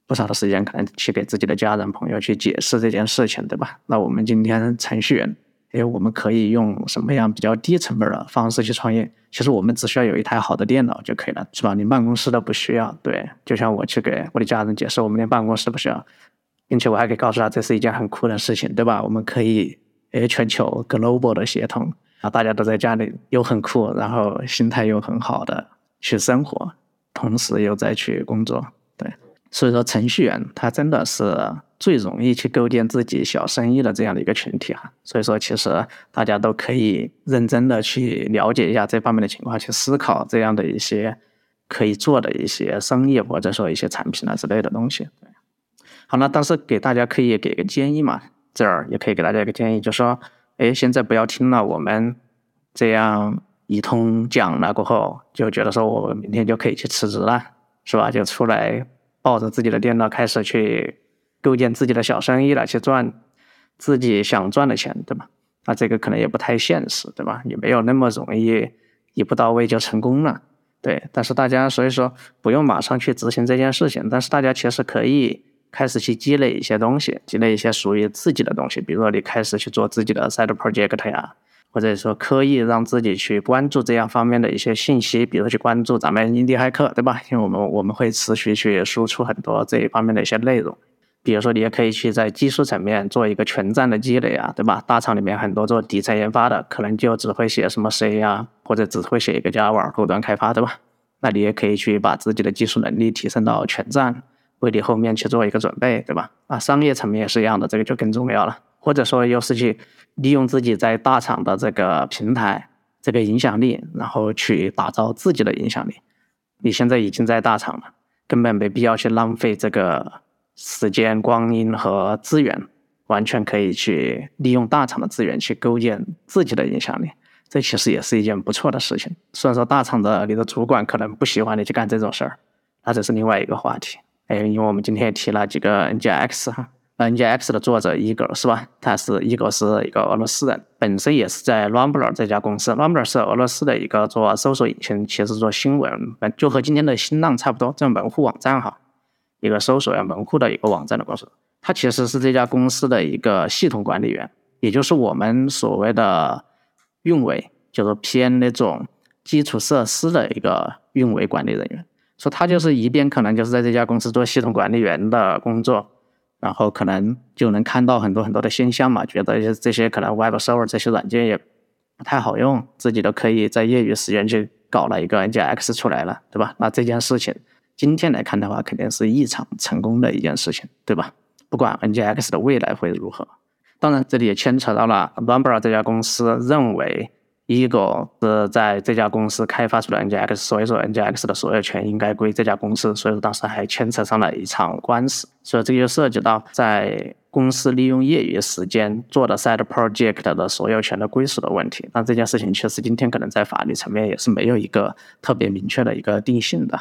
不少的时间，可能去给自己的家人朋友去解释这件事情，对吧？那我们今天程序员，哎，我们可以用什么样比较低成本的方式去创业？其实我们只需要有一台好的电脑就可以了，是吧？连办公室都不需要。对，就像我去给我的家人解释，我们连办公室都不需要，并且我还可以告诉他这是一件很酷的事情，对吧？我们可以诶全球 global 的协同啊，大家都在家里又很酷，然后心态又很好的去生活，同时又在去工作。对，所以说程序员他真的是。最容易去构建自己小生意的这样的一个群体哈，所以说其实大家都可以认真的去了解一下这方面的情况，去思考这样的一些可以做的一些生意或者说一些产品啊之类的东西。好，那但是给大家可以给个建议嘛，这儿也可以给大家一个建议，就说，哎，现在不要听了我们这样一通讲了过后，就觉得说我明天就可以去辞职了，是吧？就出来抱着自己的电脑开始去。构建自己的小生意了，去赚自己想赚的钱，对吧？那这个可能也不太现实，对吧？也没有那么容易一步到位就成功了，对。但是大家所以说不用马上去执行这件事情，但是大家其实可以开始去积累一些东西，积累一些属于自己的东西，比如说你开始去做自己的 side project 呀，或者说刻意让自己去关注这样方面的一些信息，比如去关注咱们印第骇客，对吧？因为我们我们会持续去输出很多这一方面的一些内容。比如说，你也可以去在技术层面做一个全站的积累啊，对吧？大厂里面很多做底层研发的，可能就只会写什么 C 呀，或者只会写一个 Java 后端开发，对吧？那你也可以去把自己的技术能力提升到全站，为你后面去做一个准备，对吧？啊，商业层面也是一样的，这个就更重要了。或者说，又是去利用自己在大厂的这个平台、这个影响力，然后去打造自己的影响力。你现在已经在大厂了，根本没必要去浪费这个。时间、光阴和资源，完全可以去利用大厂的资源去构建自己的影响力，这其实也是一件不错的事情。虽然说大厂的你的主管可能不喜欢你去干这种事儿，那这是另外一个话题。哎，因为我们今天也提了几个 NGX 哈，NGX 的作者 Igor 是吧？他是 Igor 是一个俄罗斯人，本身也是在 Rambler 这家公司，Rambler 是俄罗斯的一个做搜索引擎，其实做新闻，就和今天的新浪差不多，这种门户网站哈。一个搜索呀门户的一个网站的公司，他其实是这家公司的一个系统管理员，也就是我们所谓的运维，就是偏那种基础设施的一个运维管理人员。说他就是一边可能就是在这家公司做系统管理员的工作，然后可能就能看到很多很多的现象嘛，觉得这些可能 Web Server 这些软件也不太好用，自己都可以在业余时间去搞了一个 NGX 出来了，对吧？那这件事情。今天来看的话，肯定是异常成功的一件事情，对吧？不管 NGX 的未来会如何，当然这里也牵扯到了 Rambler 这家公司认为 Eagle 是在这家公司开发出的 NGX，所以说 NGX 的所有权应该归这家公司，所以说当时还牵扯上了一场官司，所以这就涉及到在公司利用业余时间做的 side project 的所有权的归属的问题。那这件事情确实今天可能在法律层面也是没有一个特别明确的一个定性的。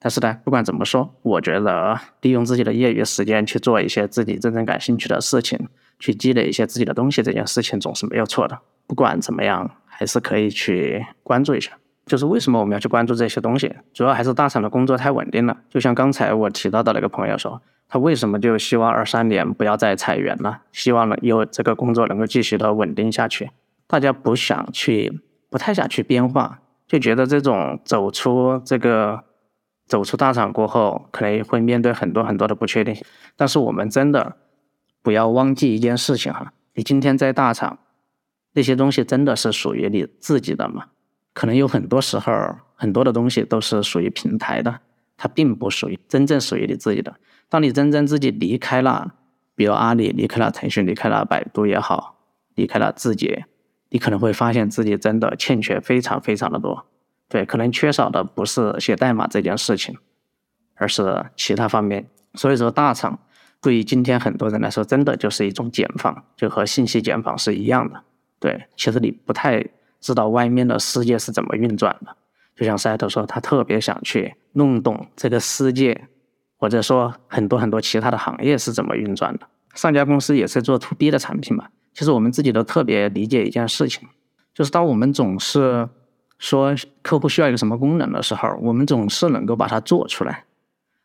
但是呢，不管怎么说，我觉得利用自己的业余时间去做一些自己真正感兴趣的事情，去积累一些自己的东西，这件事情总是没有错的。不管怎么样，还是可以去关注一下。就是为什么我们要去关注这些东西？主要还是大厂的工作太稳定了。就像刚才我提到的那个朋友说，他为什么就希望二三年不要再裁员了？希望呢有这个工作能够继续的稳定下去。大家不想去，不太想去变化，就觉得这种走出这个。走出大厂过后，可能会面对很多很多的不确定性。但是我们真的不要忘记一件事情哈，你今天在大厂，这些东西真的是属于你自己的吗？可能有很多时候，很多的东西都是属于平台的，它并不属于真正属于你自己的。当你真正自己离开了，比如阿里离开了腾讯，离开了百度也好，离开了字节，你可能会发现自己真的欠缺非常非常的多。对，可能缺少的不是写代码这件事情，而是其他方面。所以说，大厂对于今天很多人来说，真的就是一种茧房，就和信息茧房是一样的。对，其实你不太知道外面的世界是怎么运转的。就像赛特说，他特别想去弄懂这个世界，或者说很多很多其他的行业是怎么运转的。上家公司也是做 to B 的产品嘛。其实我们自己都特别理解一件事情，就是当我们总是。说客户需要一个什么功能的时候，我们总是能够把它做出来，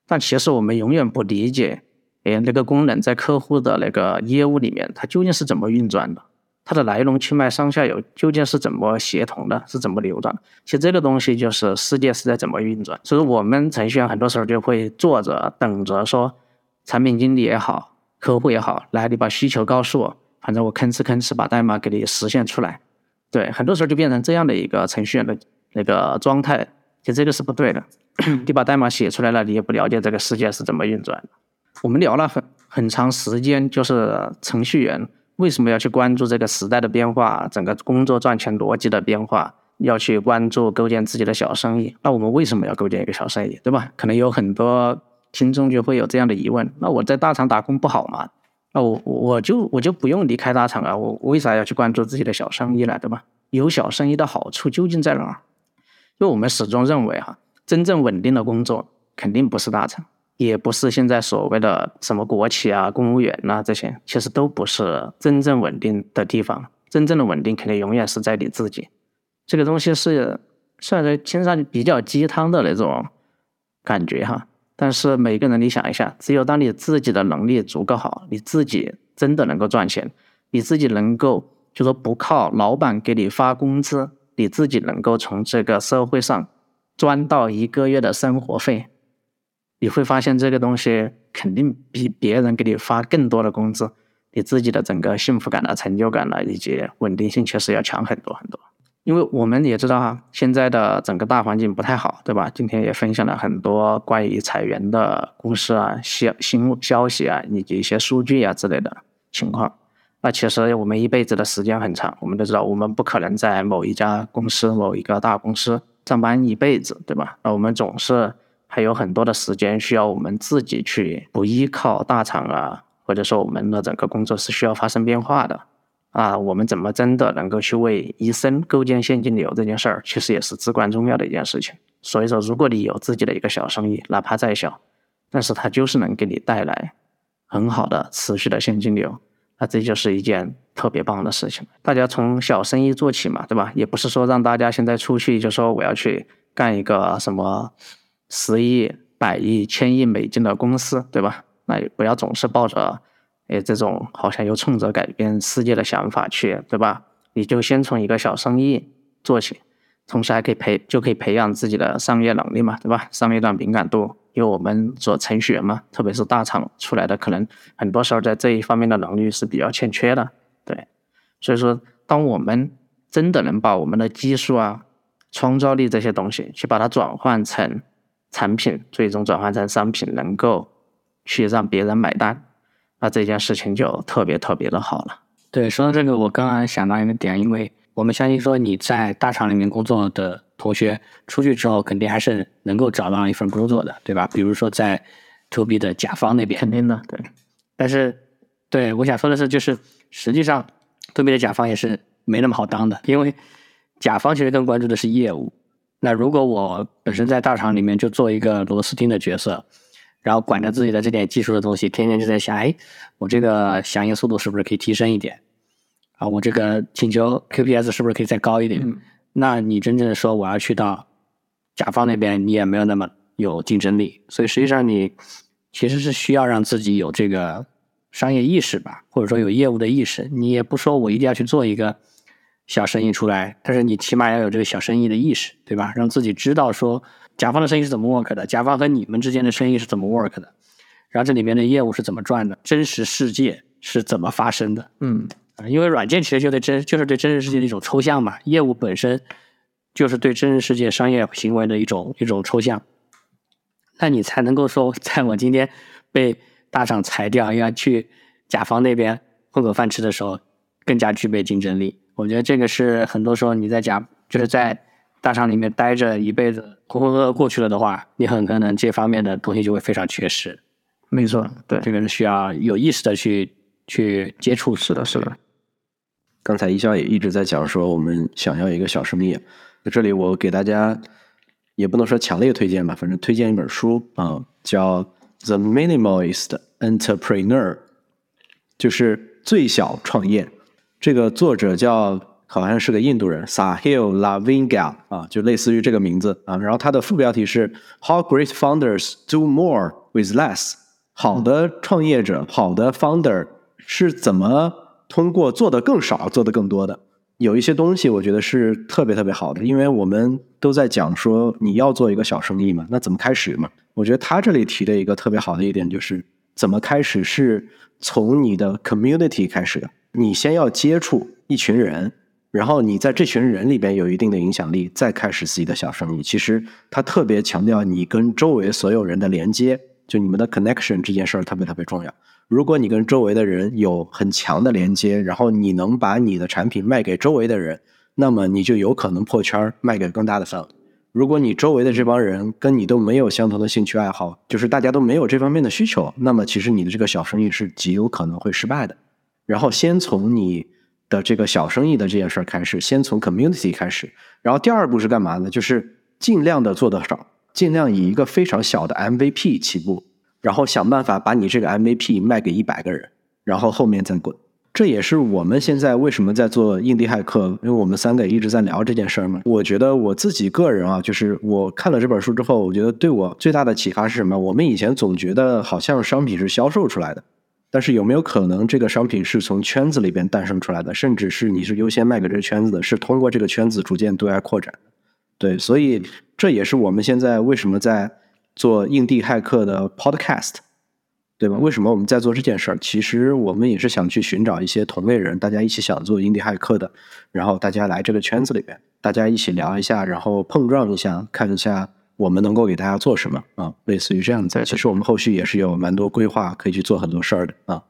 但其实我们永远不理解，哎，那个功能在客户的那个业务里面，它究竟是怎么运转的？它的来龙去脉、上下游究竟是怎么协同的？是怎么流转？其实这个东西就是世界是在怎么运转。所以，我们程序员很多时候就会坐着等着说，产品经理也好，客户也好，来，你把需求告诉我，反正我吭哧吭哧把代码给你实现出来。对，很多时候就变成这样的一个程序员的那个状态，其实这个是不对的。你把代码写出来了，你也不了解这个世界是怎么运转。我们聊了很很长时间，就是程序员。为什么要去关注这个时代的变化，整个工作赚钱逻辑的变化？要去关注构建自己的小生意？那我们为什么要构建一个小生意，对吧？可能有很多听众就会有这样的疑问：那我在大厂打工不好吗？那我我就我就不用离开大厂啊？我为啥要去关注自己的小生意呢？对吧？有小生意的好处究竟在哪儿？因为我们始终认为哈，真正稳定的工作肯定不是大厂。也不是现在所谓的什么国企啊、公务员呐，这些其实都不是真正稳定的地方。真正的稳定肯定永远是在你自己。这个东西是算是听上去比较鸡汤的那种感觉哈。但是每个人你想一下，只有当你自己的能力足够好，你自己真的能够赚钱，你自己能够就说不靠老板给你发工资，你自己能够从这个社会上赚到一个月的生活费。你会发现这个东西肯定比别人给你发更多的工资，你自己的整个幸福感啊、成就感啊以及稳定性确实要强很多很多。因为我们也知道哈，现在的整个大环境不太好，对吧？今天也分享了很多关于裁员的故事啊、消新消息啊，以及一些数据啊之类的情况。那其实我们一辈子的时间很长，我们都知道，我们不可能在某一家公司、某一个大公司上班一辈子，对吧？那我们总是。还有很多的时间需要我们自己去，不依靠大厂啊，或者说我们的整个工作是需要发生变化的啊。我们怎么真的能够去为医生构建现金流这件事儿，其实也是至关重要的一件事情。所以说，如果你有自己的一个小生意，哪怕再小，但是它就是能给你带来很好的持续的现金流，那这就是一件特别棒的事情。大家从小生意做起嘛，对吧？也不是说让大家现在出去就说我要去干一个什么。十亿、百亿、千亿美金的公司，对吧？那也不要总是抱着，哎，这种好像又冲着改变世界的想法去，对吧？你就先从一个小生意做起，同时还可以培，就可以培养自己的商业能力嘛，对吧？商业段敏感度，因为我们做程序员嘛，特别是大厂出来的，可能很多时候在这一方面的能力是比较欠缺的，对。所以说，当我们真的能把我们的技术啊、创造力这些东西，去把它转换成产品最终转换成商品，能够去让别人买单，那这件事情就特别特别的好了。对，说到这个，我刚刚想到一个点，因为我们相信说你在大厂里面工作的同学出去之后，肯定还是能够找到一份工作的，对吧？比如说在 to B 的甲方那边，肯定的，对。但是，对我想说的是，就是实际上 to B 的甲方也是没那么好当的，因为甲方其实更关注的是业务。那如果我本身在大厂里面就做一个螺丝钉的角色，然后管着自己的这点技术的东西，天天就在想，哎，我这个响应速度是不是可以提升一点？啊，我这个请求 QPS 是不是可以再高一点？那你真正的说我要去到甲方那边，你也没有那么有竞争力。所以实际上你其实是需要让自己有这个商业意识吧，或者说有业务的意识。你也不说我一定要去做一个。小生意出来，但是你起码要有这个小生意的意识，对吧？让自己知道说甲方的生意是怎么 work 的，甲方和你们之间的生意是怎么 work 的，然后这里面的业务是怎么赚的，真实世界是怎么发生的。嗯，因为软件其实就对真就是对真实世界的一种抽象嘛，业务本身就是对真实世界商业行为的一种一种抽象，那你才能够说，在我今天被大厂裁掉，要去甲方那边混口饭吃的时候，更加具备竞争力。我觉得这个是很多时候你在家就是在大厂里面待着一辈子浑浑噩噩过去了的话，你很可能这方面的东西就会非常缺失。没错，对，这个是需要有意识的去去接触。是的，是的。刚才一笑也一直在讲说，我们想要一个小生意。在这里，我给大家也不能说强烈推荐吧，反正推荐一本书啊，叫《The Minimalist Entrepreneur》，就是最小创业。这个作者叫好像是个印度人，Sahil Lavingal 啊，就类似于这个名字啊。然后他的副标题是 How Great Founders Do More with Less。好的创业者，好的 founder 是怎么通过做的更少，做的更多的？有一些东西我觉得是特别特别好的，因为我们都在讲说你要做一个小生意嘛，那怎么开始嘛？我觉得他这里提的一个特别好的一点就是怎么开始是从你的 community 开始的，你先要接触一群人，然后你在这群人里边有一定的影响力，再开始自己的小生意。其实他特别强调你跟周围所有人的连接。就你们的 connection 这件事儿特别特别重要。如果你跟周围的人有很强的连接，然后你能把你的产品卖给周围的人，那么你就有可能破圈儿，卖给更大的范围。如果你周围的这帮人跟你都没有相同的兴趣爱好，就是大家都没有这方面的需求，那么其实你的这个小生意是极有可能会失败的。然后先从你的这个小生意的这件事儿开始，先从 community 开始。然后第二步是干嘛呢？就是尽量的做得少。尽量以一个非常小的 MVP 起步，然后想办法把你这个 MVP 卖给一百个人，然后后面再滚。这也是我们现在为什么在做印第骇客，因为我们三个一直在聊这件事儿嘛。我觉得我自己个人啊，就是我看了这本书之后，我觉得对我最大的启发是什么？我们以前总觉得好像商品是销售出来的，但是有没有可能这个商品是从圈子里边诞生出来的，甚至是你是优先卖给这个圈子的，是通过这个圈子逐渐对外扩展？对，所以这也是我们现在为什么在做印地骇客的 Podcast，对吧？为什么我们在做这件事儿？其实我们也是想去寻找一些同类人，大家一起想做印地骇客的，然后大家来这个圈子里边，大家一起聊一下，然后碰撞一下，看一下我们能够给大家做什么啊？类似于这样子。其实我们后续也是有蛮多规划，可以去做很多事儿的啊。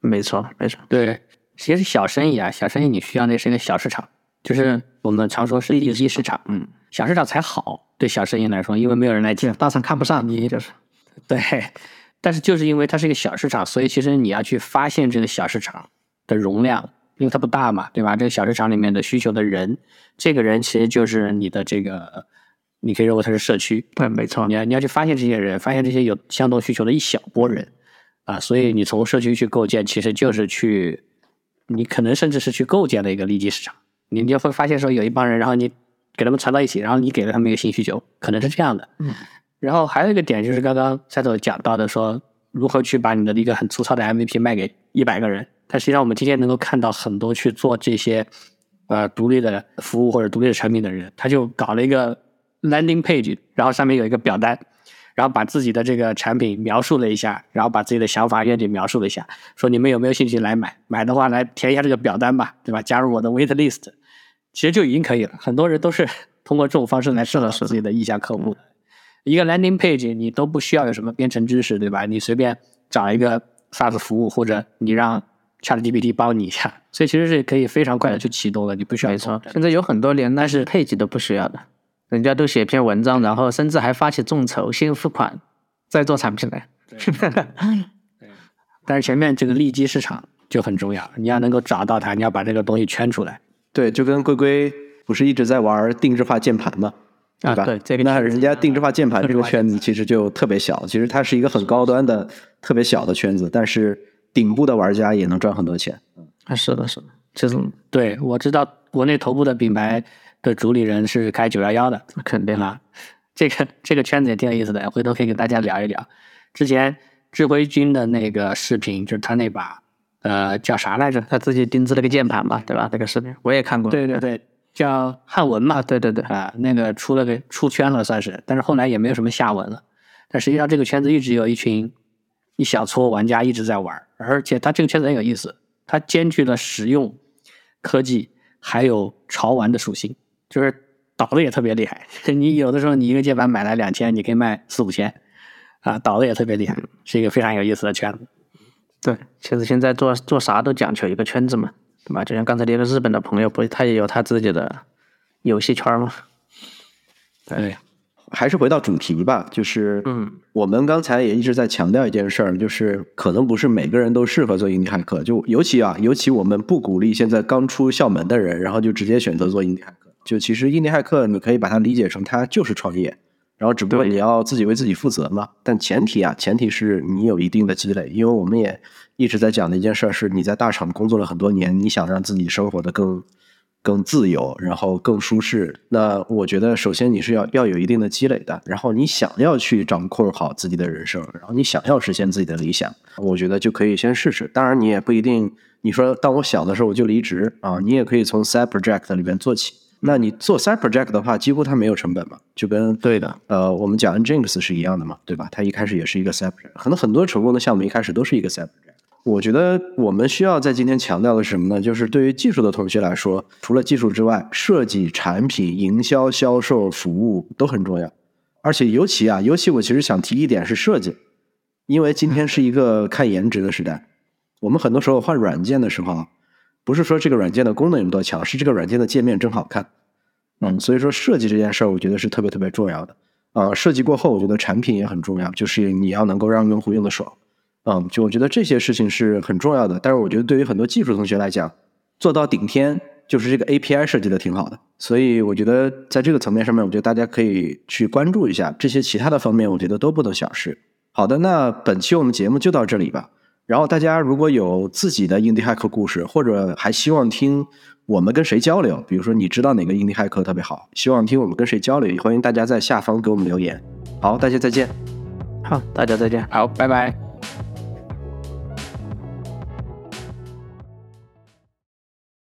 没错，没错。对，其实小生意啊，小生意你需要那是一个小市场，就是我们常说是一级市场，嗯。小市场才好，对小生意来说，因为没有人来接，大厂看不上你，就是对。但是就是因为它是一个小市场，所以其实你要去发现这个小市场的容量，因为它不大嘛，对吧？这个小市场里面的需求的人，这个人其实就是你的这个，你可以认为它是社区，对，没错。你要你要去发现这些人，发现这些有相同需求的一小波人啊，所以你从社区去构建，其实就是去，你可能甚至是去构建的一个利基市场。你就会发现说有一帮人，然后你。给他们传到一起，然后你给了他们一个新需求，可能是这样的。嗯，然后还有一个点就是刚刚赛头讲到的，说如何去把你的一个很粗糙的 MVP 卖给一百个人。但实际上，我们今天能够看到很多去做这些呃独立的服务或者独立的产品的人，他就搞了一个 landing page，然后上面有一个表单，然后把自己的这个产品描述了一下，然后把自己的想法愿景描述了一下，说你们有没有兴趣来买？买的话来填一下这个表单吧，对吧？加入我的 wait list。其实就已经可以了，很多人都是 通过这种方式来设到自己的意向客户的。一个 landing page 你都不需要有什么编程知识，对吧？你随便找一个 SaaS 服务，或者你让 ChatGPT 帮你一下，所以其实是可以非常快的去启动的，你不需要。没错，现在有很多连那是配置都不需要的，人家都写篇文章，然后甚至还发起众筹，先付款，再做产品来。对，但是前面这个利基市场就很重要，你要能够找到它，你要把这个东西圈出来。对，就跟龟龟不是一直在玩定制化键盘吗，对吧？对，这个那人家定制化键盘这个圈子其实就特别小，其实它是一个很高端的、特别小的圈子，但是顶部的玩家也能赚很多钱。啊，是的，是的，其实对我知道国内头部的品牌的主理人是开九幺幺的，肯定啦，这个这个圈子也挺有意思的，回头可以跟大家聊一聊。之前智辉君的那个视频，就是他那把。呃，叫啥来着？他自己定制了个键盘嘛，对吧？那个视频我也看过。对对对，叫汉文嘛。对对对，啊，那个出了个出圈了算是，但是后来也没有什么下文了。但实际上这个圈子一直有一群一小撮玩家一直在玩，而且它这个圈子很有意思，它兼具了实用科技还有潮玩的属性，就是倒的也特别厉害。你有的时候你一个键盘买来两千，你可以卖四五千，啊，倒的也特别厉害，是一个非常有意思的圈子。对，其实现在做做啥都讲求一个圈子嘛，对吧？就像刚才那个日本的朋友，不，他也有他自己的游戏圈嘛。对，还是回到主题吧，就是，嗯，我们刚才也一直在强调一件事儿，就是可能不是每个人都适合做印第骇客，就尤其啊，尤其我们不鼓励现在刚出校门的人，然后就直接选择做印第骇客。就其实印第骇客，你可以把它理解成它就是创业。然后只不过你要自己为自己负责嘛，但前提啊，前提是你有一定的积累，因为我们也一直在讲的一件事是，你在大厂工作了很多年，你想让自己生活的更更自由，然后更舒适。那我觉得，首先你是要要有一定的积累的，然后你想要去掌控好自己的人生，然后你想要实现自己的理想，我觉得就可以先试试。当然，你也不一定，你说当我小的时候我就离职啊，你也可以从 side project 里边做起。那你做 side project 的话，几乎它没有成本嘛，就跟对的，呃，我们讲 Nginx 是一样的嘛，对吧？它一开始也是一个 side project，可能很多成功的项目一开始都是一个 side project。我觉得我们需要在今天强调的是什么呢？就是对于技术的同学来说，除了技术之外，设计、产品、营销、销售、服务都很重要。而且尤其啊，尤其我其实想提一点是设计，因为今天是一个看颜值的时代。我们很多时候换软件的时候，不是说这个软件的功能有多强，是这个软件的界面真好看。嗯，所以说设计这件事儿，我觉得是特别特别重要的。啊，设计过后，我觉得产品也很重要，就是你要能够让用户用的爽。嗯，就我觉得这些事情是很重要的，但是我觉得对于很多技术同学来讲，做到顶天就是这个 API 设计的挺好的，所以我觉得在这个层面上面，我觉得大家可以去关注一下这些其他的方面，我觉得都不能小视。好的，那本期我们节目就到这里吧。然后大家如果有自己的 Indie Hack 故事，或者还希望听我们跟谁交流，比如说你知道哪个 Indie Hack 特别好，希望听我们跟谁交流，欢迎大家在下方给我们留言。好，大家再见。好，大家再见。好，拜拜。